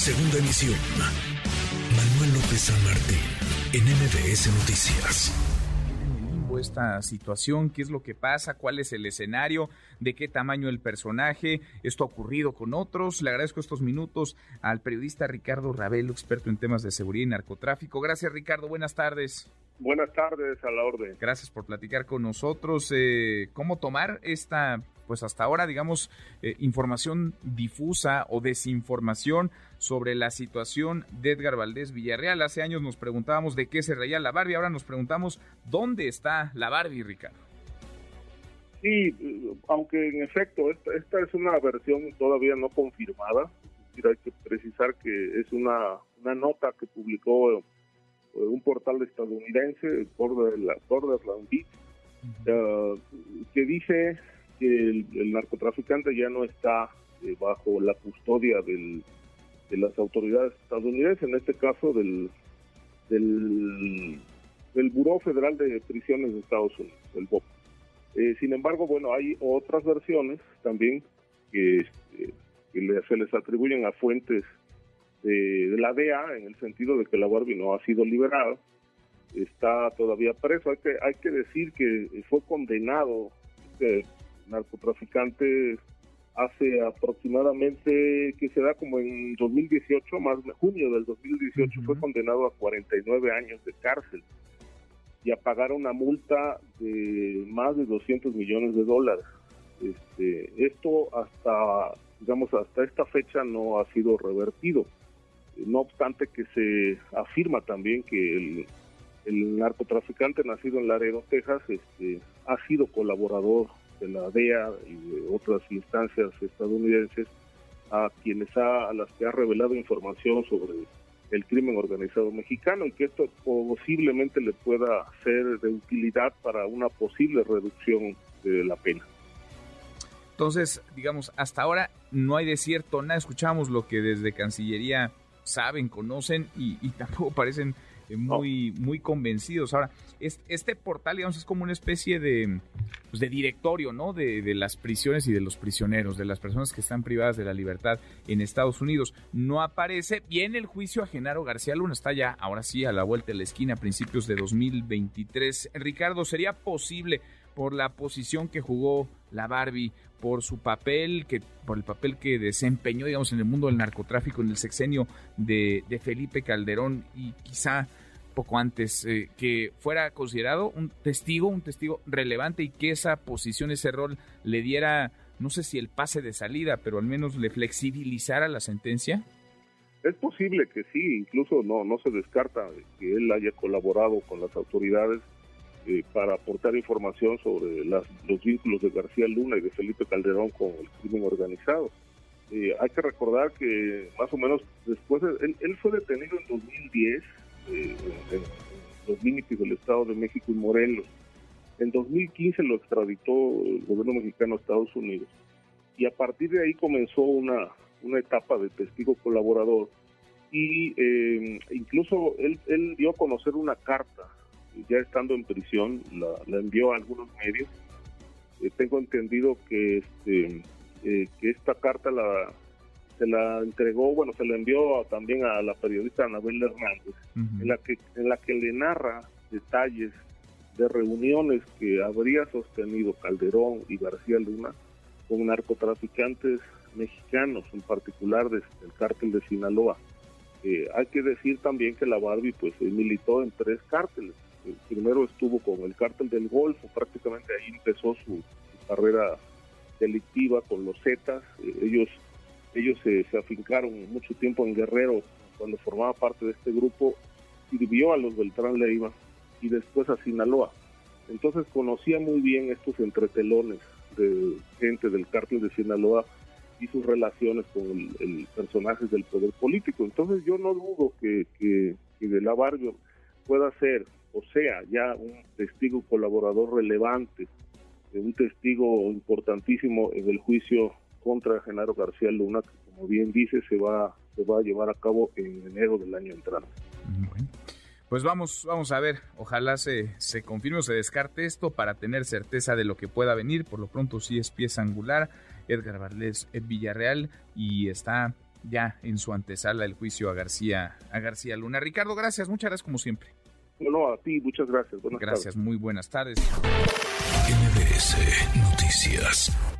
Segunda emisión. Manuel López San Martín, en MBS Noticias esta situación, qué es lo que pasa, cuál es el escenario, de qué tamaño el personaje, esto ha ocurrido con otros. Le agradezco estos minutos al periodista Ricardo Ravelo, experto en temas de seguridad y narcotráfico. Gracias Ricardo, buenas tardes. Buenas tardes, a la orden. Gracias por platicar con nosotros. Eh, ¿Cómo tomar esta pues hasta ahora, digamos, eh, información difusa o desinformación sobre la situación de Edgar Valdés Villarreal. Hace años nos preguntábamos de qué se reía la Barbie, ahora nos preguntamos dónde está la Barbie, Ricardo. Sí, aunque en efecto esta, esta es una versión todavía no confirmada, hay que precisar que es una, una nota que publicó eh, un portal estadounidense, Borderland Beat, uh, que dice que el, narcotraficante ya no está eh, bajo la custodia de las autoridades estadounidenses, en este caso del, del, del Buró Federal de Prisiones de Estados Unidos, el BOP. Eh, sin embargo, bueno, hay otras versiones también que, este, se les atribuyen a fuentes de, la DEA en el sentido de que la Barbie no ha sido liberada, está todavía preso. Hay que, hay que decir que fue condenado este narcotraficante hace aproximadamente, que se da como en 2018, más junio del 2018, fue condenado a 49 años de cárcel y a pagar una multa de más de 200 millones de dólares. Este, esto hasta, digamos, hasta esta fecha no ha sido revertido. No obstante que se afirma también que el, el narcotraficante nacido en Laredo, Texas, este, ha sido colaborador de la DEA y de otras instancias estadounidenses a quienes ha, a las que ha revelado información sobre el crimen organizado mexicano y que esto posiblemente le pueda ser de utilidad para una posible reducción de la pena. Entonces, digamos, hasta ahora no hay desierto, nada, escuchamos lo que desde Cancillería saben, conocen y, y tampoco parecen eh, muy, muy convencidos. Ahora, este portal, digamos, es como una especie de, pues, de directorio, ¿no? De, de, las prisiones y de los prisioneros, de las personas que están privadas de la libertad en Estados Unidos. No aparece. Viene el juicio a Genaro García Luna, está ya, ahora sí, a la vuelta de la esquina, a principios de 2023. Ricardo, ¿sería posible por la posición que jugó la Barbie, por su papel, que, por el papel que desempeñó, digamos, en el mundo del narcotráfico en el sexenio de, de Felipe Calderón y quizá poco antes, eh, que fuera considerado un testigo, un testigo relevante y que esa posición, ese rol le diera, no sé si el pase de salida, pero al menos le flexibilizara la sentencia? Es posible que sí, incluso no, no se descarta que él haya colaborado con las autoridades eh, para aportar información sobre las, los vínculos de García Luna y de Felipe Calderón con el crimen organizado. Eh, hay que recordar que más o menos después, él, él fue detenido en 2010 eh, en, los límites del Estado de México y Morelos. En 2015 lo extraditó el gobierno mexicano a Estados Unidos y a partir de ahí comenzó una, una etapa de testigo colaborador y eh, incluso él, él, dio a conocer una carta, ya estando en prisión, la, envió a algunos medios. Eh, tengo entendido que, este, que esta carta la, se la entregó, bueno, se la envió también a la periodista Anabel Hernández, en, la que, en la que le narra detalles de reuniones que habría sostenido Calderón y García Luna con narcotraficantes mexicanos, en particular del cártel de Sinaloa. Eh, hay que decir también que la Barbie pues militó en tres cárteles. El primero estuvo con el cártel del Golfo, prácticamente ahí empezó su, carrera delictiva con los Zetas. Eh, ellos ellos se, afincaron mucho tiempo en Guerrero cuando formaba parte de este grupo, sirvió a los Beltrán Leiva y después a Sinaloa. Entonces conocía muy bien estos entretelones de gente del cártel de Sinaloa y sus relaciones con el, personajes del poder político. Entonces yo no dudo que, que, que de la Barrio pueda ser, o sea, ya un testigo colaborador relevante, un testigo importantísimo en el juicio contra Genaro García Luna, que como bien dice, se va, se va a llevar a cabo en enero del año entrante. Pues vamos, vamos a ver, ojalá se, se confirme o se descarte esto para tener certeza de lo que pueda venir. Por lo pronto sí es pieza angular, Edgar Valdés Ed Villarreal y está ya en su antesala el juicio a García, a García Luna. Ricardo, gracias, muchas gracias como siempre. No, a ti, muchas gracias. gracias, muy buenas tardes. MBS Noticias.